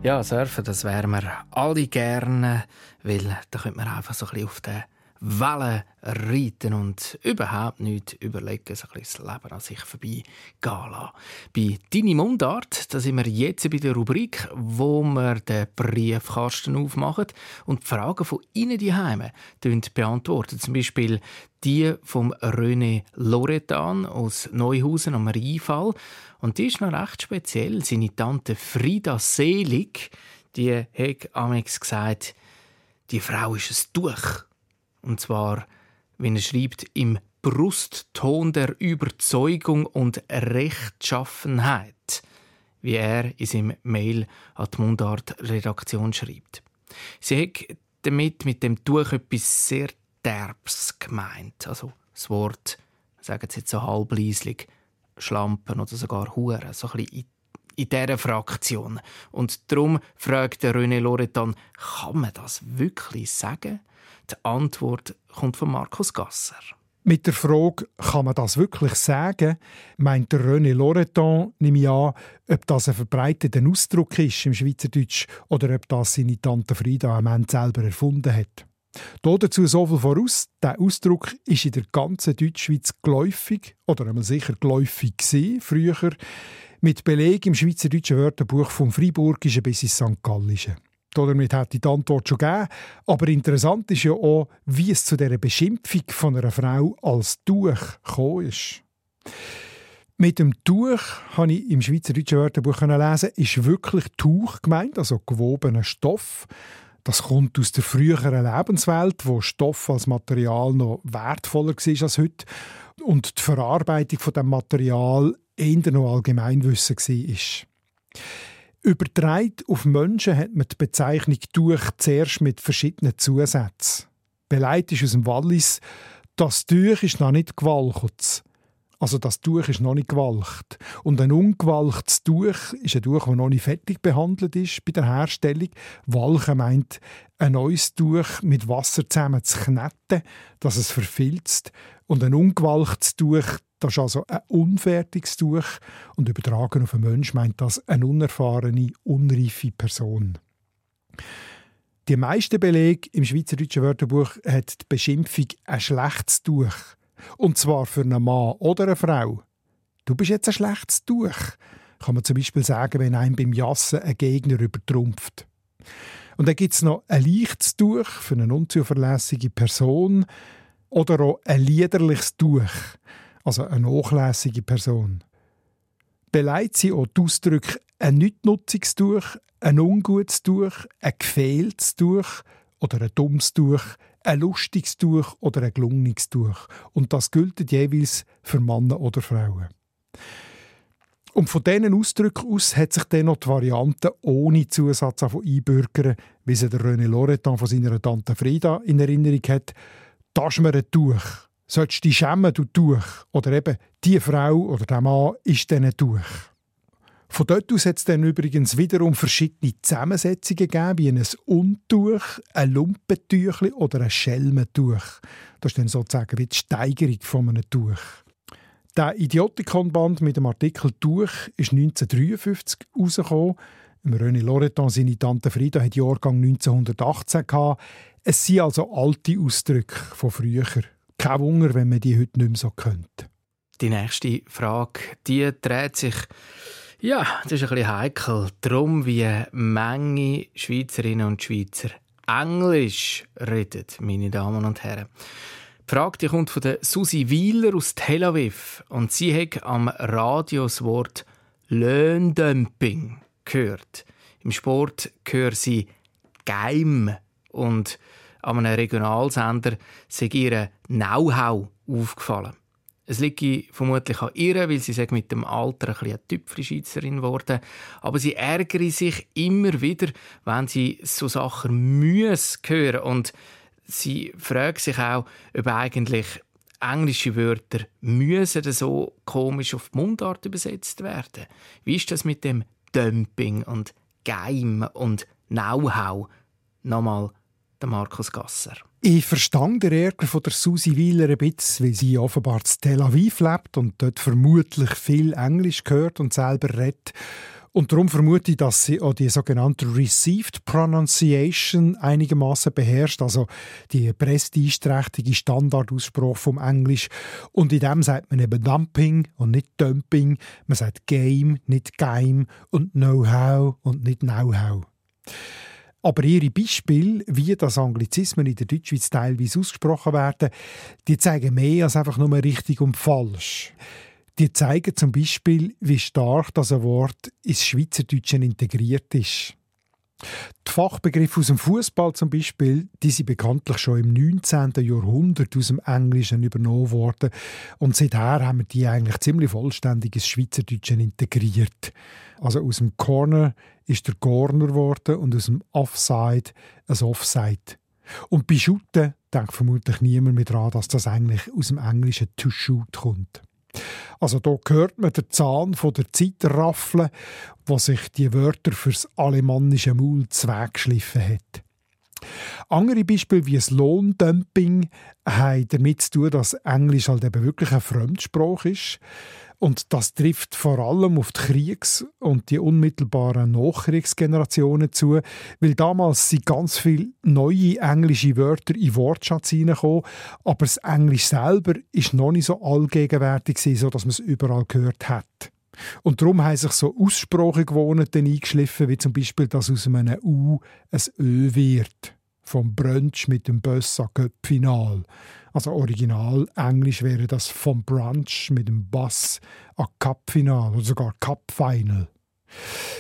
Ja, Surfen, das wären wir alle gerne, weil da könnte man einfach so ein bisschen auf den Wellen reiten und überhaupt nicht überlegen, so ein bisschen das Leben an sich vorbeigehen lassen. Bei «Deine Mundart» da sind wir jetzt bei der Rubrik, wo wir den Briefkasten aufmachen und die Fragen von Ihnen die Heime beantworten. Zum Beispiel die vom René Loretan aus Neuhausen am Rheinfall. Und die ist noch recht speziell. Seine Tante Frida Selig, die hat amigs gesagt, die Frau ist ein Tuch. Und zwar, wenn er schreibt, im Brustton der Überzeugung und Rechtschaffenheit, wie er in seinem Mail an die Mundart-Redaktion schreibt. Sie hat damit mit dem Tuch etwas sehr Derbs gemeint. Also das Wort, sagen Sie jetzt so halbleislich, Schlampen oder sogar Huren, so ein bisschen in, dieser Fraktion. Und darum fragt René Loretan, kann man das wirklich sagen? Die Antwort kommt von Markus Gasser. Mit der Frage, kann man das wirklich sagen, meint René Loretan, nehme ich an, ob das ein verbreiteter Ausdruck ist im Schweizerdeutsch oder ob das seine Tante Frieda am Ende selber erfunden hat. Hier dazu so viel voraus, der Ausdruck ist in der ganzen Deutschschweiz geläufig, oder einmal sicher geläufig gewesen, früher, mit Beleg im Schweizerdeutschen Wörterbuch vom Freiburgischen bis ins St. Gallischen. Damit hat die Antwort schon gegeben. Aber interessant ist ja auch, wie es zu dieser Beschimpfung von einer Frau als Tuch gekommen ist. Mit dem Tuch habe ich im Schweizerdeutschen Wörterbuch lesen, ist wirklich Tuch gemeint, also gewobener Stoff. Das kommt aus der früheren Lebenswelt, wo Stoff als Material noch wertvoller war als heute und die Verarbeitung von dem Material eher noch Allgemeinwissen war. Übertragen auf Menschen hat man die Bezeichnung Tuch zuerst mit verschiedenen Zusätzen. Beleidigt ist aus dem Wallis, das Tuch ist noch nicht gewalkt. Also das Tuch ist noch nicht gewalcht. Und ein ungewalchtes Tuch ist ein Tuch, das noch nicht fertig behandelt ist bei der Herstellung. Walchen meint, ein neues Tuch mit Wasser zusammen zu kneten, dass es verfilzt. Und ein ungewalchtes Tuch, das ist also ein unfertiges Tuch. Und übertragen auf einen Mensch meint das eine unerfahrene, unreife Person. Die meisten Belege im Schweizerdeutschen Wörterbuch hat die Beschimpfung ein schlechtes Tuch und zwar für einen Mann oder eine Frau. Du bist jetzt ein schlechtes Tuch, kann man zum Beispiel sagen, wenn einem beim Jassen ein Gegner übertrumpft. Und dann gibt es noch ein leichtes Tuch für eine unzuverlässige Person oder auch ein liederliches Tuch, also eine nachlässige Person. Beleidigt sie auch die Ausdrücke ein nichtnutziges Tuch, ein ungutes Tuch, ein gefehltes Tuch oder ein dummes Tuch, ein lustiges Tuch oder ein gelungenes Tuch. Und das gilt jeweils für Männer oder Frauen. Und von diesen Ausdrücken aus hat sich dann noch die Variante ohne Zusatz einbürgern, wie sie der René Loretan von seiner Tante Frieda in Erinnerung hat. Das mir ein Tuch. Sollst du dich schämen, du Tuch. Oder eben, die Frau oder der Mann ist dann ein Tuch. Von dort aus hat es dann übrigens wiederum verschiedene Zusammensetzungen gegeben, wie ein Untuch, ein Lumpentüchli oder ein Schelmentuch. Das ist dann sozusagen wie die Steigerung von einem Tuch. Der Idiotikon-Band mit dem Artikel Tuch ist 1953 herausgekommen. René Loretan, seine Tante Frieda, hat Jahrgang 1918 gehabt. Es sind also alte Ausdrücke von früher. Kein Wunder, wenn man die heute nicht mehr so könnte. Die nächste Frage, die dreht sich ja, das ist ein bisschen heikel. Darum, wie Menge Schweizerinnen und Schweizer Englisch reden, meine Damen und Herren. Die Frage die kommt von Susi Wieler aus Tel Aviv und sie hat am Radio das Wort Löhndumping gehört. Im Sport gehört sie Geim und an einem Regionalsender sei ihr Know-how aufgefallen. Es liegt vermutlich an ihr, weil sie mit dem Alter ein bisschen eine Tüpfelschweizerin geworden Aber sie ärgere sich immer wieder, wenn sie so Sachen müssen hören. Und sie fragt sich auch, ob eigentlich englische Wörter müssen so komisch auf die Mundart übersetzt werden. Wie ist das mit dem Dumping und Geim und Know-how? Nochmal Markus Gasser. Ich verstand den Ärger von der Susi Wieler ein bisschen, weil sie offenbar in Tel Aviv lebt und dort vermutlich viel Englisch hört und selber redet. Und darum vermute ich, dass sie auch die sogenannte Received Pronunciation einigermaßen beherrscht, also die prestigeträchtige Standardausspruch vom Englisch. Und in dem sagt man eben Dumping und nicht Dumping. Man sagt Game, nicht Game und Know-how und nicht Know-how. Aber ihre Beispiele, wie das Anglizismen in der Deutschschweiz teilweise ausgesprochen werden, die zeigen mehr als einfach nur richtig und falsch. Die zeigen zum Beispiel, wie stark das Wort ins Schweizerdeutsche integriert ist. Die Fachbegriffe aus dem Fußball zum Beispiel, die sind bekanntlich schon im 19. Jahrhundert aus dem Englischen übernommen worden und seither haben wir die eigentlich ziemlich vollständig ins Schweizerdeutsche integriert. Also aus dem Corner ist der Corner geworden und aus dem Offside ein Offside. Und bei Shooten denkt vermutlich niemand mehr daran, dass das eigentlich aus dem Englischen to shoot kommt. Also da hört man den Zahn von der Zeitraffel, wo sich die Wörter fürs alemannische Maul zweckgeschliffen hat. Andere Beispiele wie das Lohndumping haben damit zu tun, dass Englisch halt eben wirklich ein Fremdsprache ist. Und das trifft vor allem auf die Kriegs- und die unmittelbaren Nachkriegsgenerationen zu, weil damals sind ganz viele neue englische Wörter in Wortschatz hineingekommen, aber das Englisch selber ist noch nicht so allgegenwärtig so dass man es überall gehört hat. Und darum haben sich so Aussprachegewohnheiten eingeschliffen, wie zum Beispiel, dass aus einem U ein Ö wird. Vom Brunch mit dem Böss an Köpfinal. Also original Englisch wäre das vom Brunch mit dem Bass an Cup-Final oder sogar Cup-Final.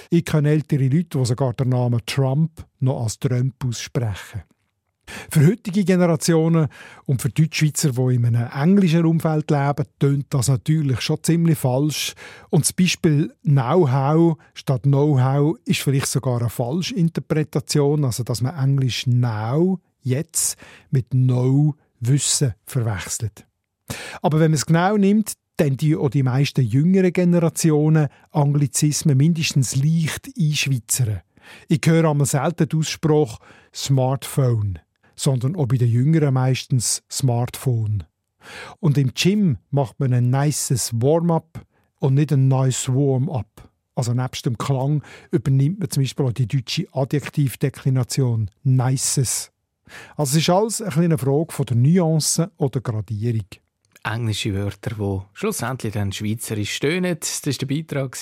Ich kenne ältere Leute, die sogar den Namen Trump noch als Trump aussprechen. Für heutige Generationen und für Deutschschweizer, die in einem englischen Umfeld leben, tönt das natürlich schon ziemlich falsch. Und das Beispiel Know-how statt Know-how ist vielleicht sogar eine Falschinterpretation, also dass man Englisch Now jetzt mit Know Wissen verwechselt. Aber wenn man es genau nimmt, dann die auch die meisten jüngeren Generationen Anglizismen mindestens leicht einschweizern. Ich höre einmal selten den Ausspruch Smartphone, sondern auch bei den Jüngeren meistens Smartphone. Und im Gym macht man ein nices Warm-up und nicht ein nice Warm-up. Also nebst dem Klang übernimmt man zum Beispiel auch die deutsche Adjektivdeklination nices. Also es ist alles eine kleine Frage von der Nuance oder Gradierung. Englische Wörter, die schlussendlich dann schweizerisch stöhnen. Das war der Beitrag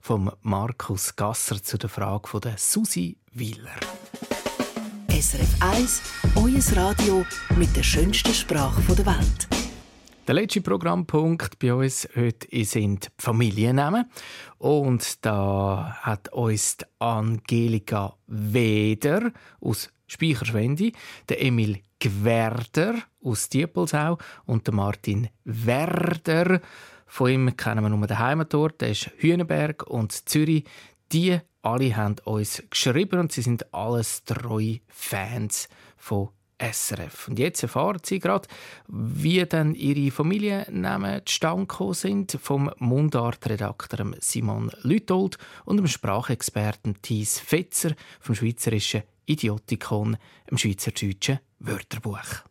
von Markus Gasser zu der Frage von der Susi Wieler. SRF 1, euer Radio mit der schönsten Sprache der Welt. Der letzte Programmpunkt bei uns heute sind die Familiennamen. Und da hat uns Angelika Weder aus Speicherschwendi, der Emil Gwerder aus Diepolsau und der Martin Werder. Von ihm kennen wir nur den Heimatort, der ist Hüneberg und Zürich. Die alle haben uns geschrieben und sie sind alles treue Fans von SRF. Und jetzt erfahren Sie gerade, wie dann Ihre Familiennamen zustande gekommen sind vom Mundartredakteur Simon Lütold und dem Sprachexperten Thies Fetzer vom Schweizerischen Idiotikon, im Schweizerdeutschen Wörterbuch.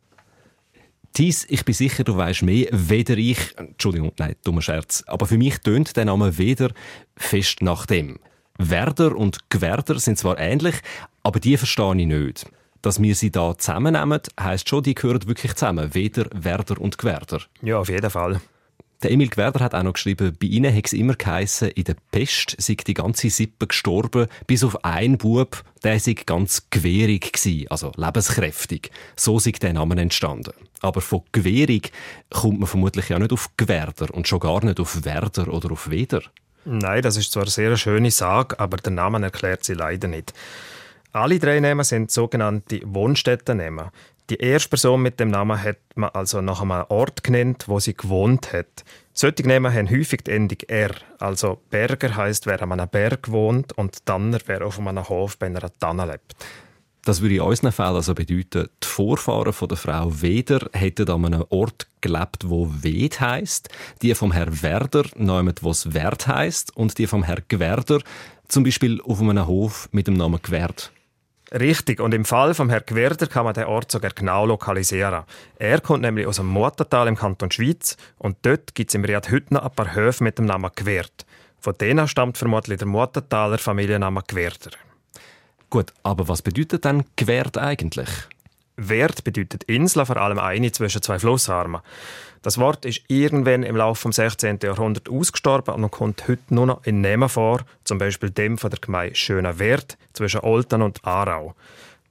Thies, ich bin sicher, du weißt mehr, weder ich. Entschuldigung, nein, dummer Scherz. Aber für mich tönt der Name weder fest nach dem. Werder und Gwerder sind zwar ähnlich, aber die verstehe ich nicht. Dass wir sie da zusammennehmen, heisst schon, die gehören wirklich zusammen. Weder Werder und Gwerder. Ja, auf jeden Fall. Der Emil Gwerder hat auch noch geschrieben, bei ihnen hat es immer geheissen, in der Pest sei die ganze Sippe gestorben, bis auf einen Bub, der sei ganz gewehrig gsi, also lebenskräftig. So sei der Name entstanden. Aber von gewehrig kommt man vermutlich ja nicht auf Gwerder und schon gar nicht auf Werder oder auf Weder. Nein, das ist zwar eine sehr schöne Sage, aber der Name erklärt sie leider nicht. Alle drei Namen sind sogenannte Wohnstättennamen. Die erste Person mit dem Namen hat man also nach einem Ort genannt, wo sie gewohnt hat. Solche Namen haben häufig die Endung R. Also Berger heißt, wer an einem Berg wohnt und Tanner, wer auf einem Hof bei einer Tanne lebt. Das würde in unseren Fällen also bedeuten, die Vorfahren von der Frau Weder hätten an einem Ort gelebt, wo Wed heißt, die vom Herr Werder neumet, was Wert heißt, und die vom Herr Gwerder zum Beispiel auf einem Hof mit dem Namen Gwerd. Richtig, und im Fall vom Herrn Gwerder kann man den Ort sogar genau lokalisieren. Er kommt nämlich aus dem Murtental im Kanton Schweiz und dort gibt es im Riad noch ein paar Höfe mit dem Namen Gwerd. Von denen stammt vermutlich der Murtentaler Familienname Gwerder. Gut, aber was bedeutet denn Gwerd eigentlich? Wert bedeutet Insel, vor allem eine zwischen zwei Flussarmen. Das Wort ist irgendwann im Laufe des 16. Jahrhunderts ausgestorben und kommt heute nur noch in Namen vor, zum Beispiel dem von der Gemeinde Schöner Wert zwischen Olten und Aarau.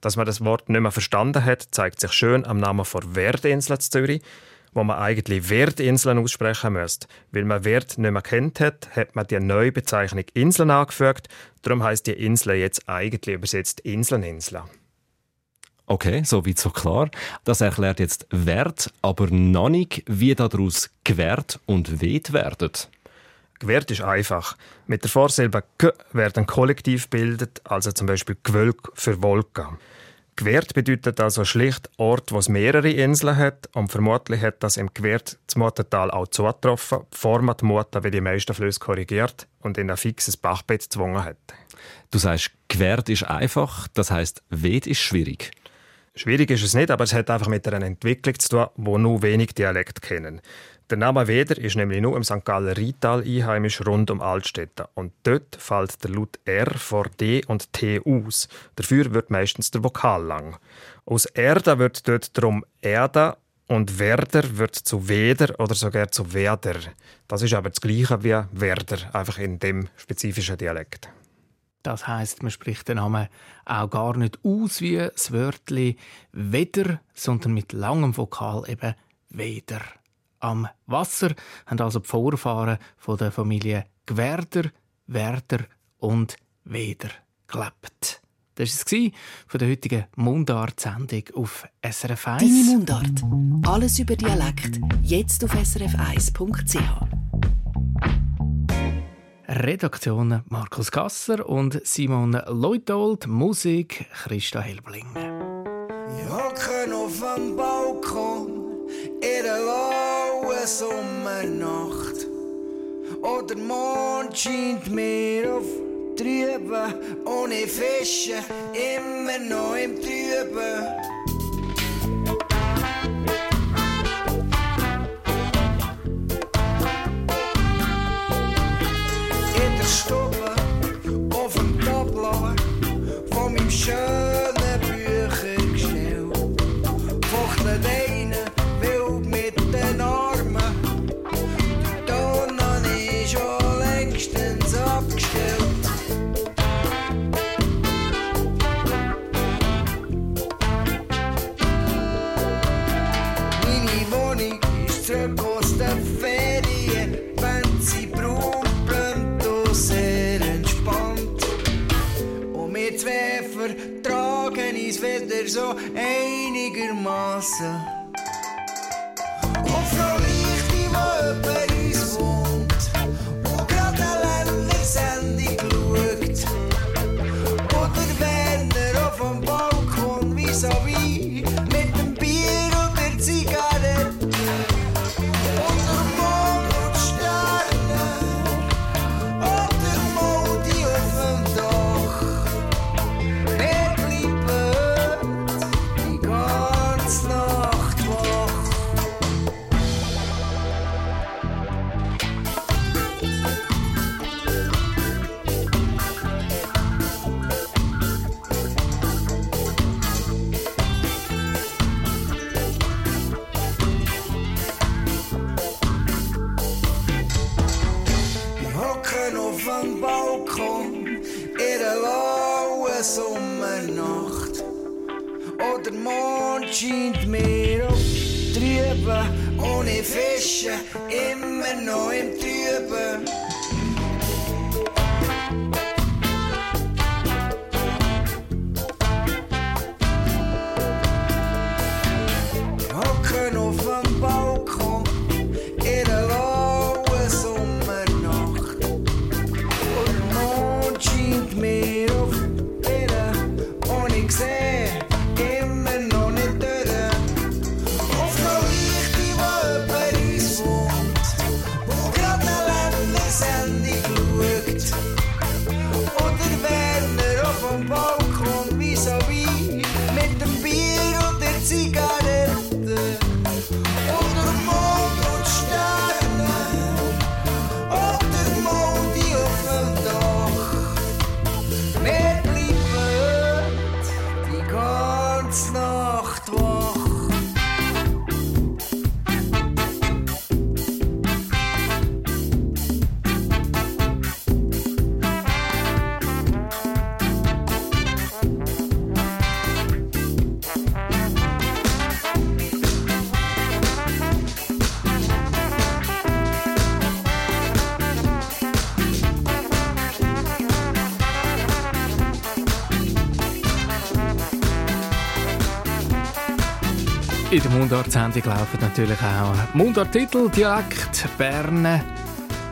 Dass man das Wort nicht mehr verstanden hat, zeigt sich schön am Namen von Werdinsel zu Zürich, wo man eigentlich Werdinseln aussprechen müsste. Weil man Wert nicht mehr kennt hat, hat man die neue Bezeichnung Inseln angefügt. Darum heißt die Insel jetzt eigentlich übersetzt Inselninsel. Okay, so weit so klar. Das erklärt jetzt Wert, aber noch nicht, wie daraus gewährt und weht werden. Gewährt ist einfach. Mit der Vorsilbe G werden Kollektiv bildet, also zum Beispiel Gewölk für Wolke. Gewährt bedeutet also schlicht Ort, wo es mehrere Inseln hat und vermutlich hat das im Gewährt das Muttertal auch zugetroffen, bevor man die Mutter wie die meisten Flüsse korrigiert und in ein fixes Bachbett gezwungen hat. Du sagst, Gewährt ist einfach, das heißt, Weht ist schwierig. Schwierig ist es nicht, aber es hat einfach mit einer Entwicklung zu tun, wo nur wenig Dialekt kennen. Der Name Weder ist nämlich nur im St. Galler Rital einheimisch rund um Altstädte. Und dort fällt der Laut R vor D und T aus. Dafür wird meistens der Vokal lang. Aus Erda wird dort drum Erda und Werder wird zu Weder oder sogar zu Werder. Das ist aber das Gleiche wie Werder, einfach in dem spezifischen Dialekt. Das heißt, man spricht den Namen auch gar nicht aus wie das Wörtli weder, sondern mit langem Vokal eben Weder. Am Wasser haben also die Vorfahren von der Familie Gwerder, Werder und Weder gelebt. Das war es von der heutigen Mundart-Sendung auf SRF 1. Deine Mundart. Alles über Dialekt. Jetzt auf srf1.ch. Redaktion Markus Gasser und Simon Leutold, Musik Christa Helbling. Ich hocke auf dem Balkon in der lauen Sommernacht. Und der Mond scheint mir auf Trüben, ohne Fische, immer noch im Trüben. Schönen Büchergestell. Fuchtelt einer wild mit den Armen, die Tonne ist schon längstens abgestellt. Meine Wohnung ist zurück wieder so einigermaßen. Und Frau Lichti, die immer noch im der Mundart-Sendung laufen natürlich auch Mundart-Titel, Dialekt, Bern,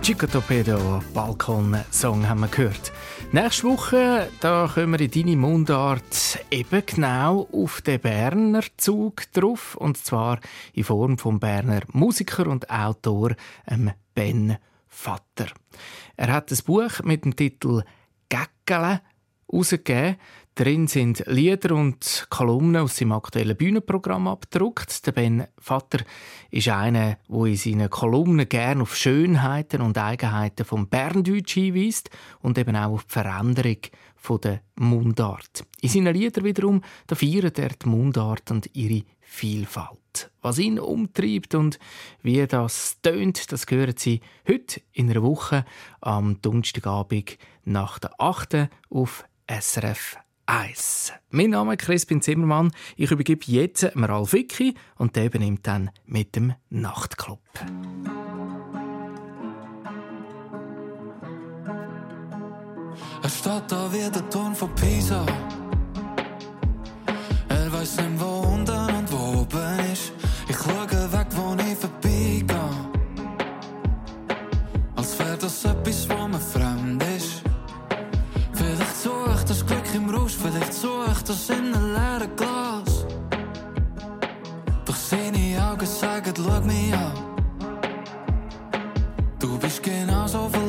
Chico Torpedo, Balkon-Song haben wir gehört. Nächste Woche da kommen wir in deine Mundart eben genau auf den Berner Zug drauf. Und zwar in Form vom Berner Musiker und Autor ähm, Ben Vater. Er hat ein Buch mit dem Titel «Gäckele» herausgegeben. Darin sind Lieder und Kolumnen aus seinem aktuellen Bühnenprogramm abgedruckt. Der Ben Vater ist einer, der in seinen Kolumnen gerne auf Schönheiten und Eigenheiten vom Berndeutsch hinweist und eben auch auf die Veränderung der Mundart. In seinen Liedern wiederum da feiert er die Mundart und ihre Vielfalt. Was ihn umtreibt und wie das tönt, das hören Sie heute in einer Woche am Donnerstagabend nach der 8. auf SRF 1. Mein Name ist Crispin Zimmermann. Ich übergebe jetzt Ralf Wicki und der übernimmt dann mit dem Nachtclub. Er steht da wie der Turm von Pisa. Er weiß nicht, wo unten Ich das in einem leeren Glas. Doch seine Augen sagen, schau mich an. Du bist genauso verloren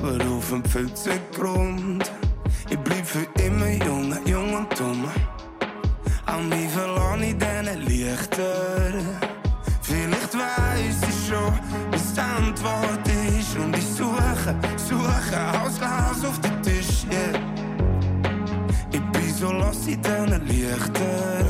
Silber auf dem Pfützengrund. Ich bleib für immer jung, jung und dumm. An mich verlange ich diesen Lichter. Vielleicht weiss ich schon, was die Antwort ist. Und ich suche, suche Ausglas auf den Tisch, yeah. Ich bin so los in diesen Lichtern.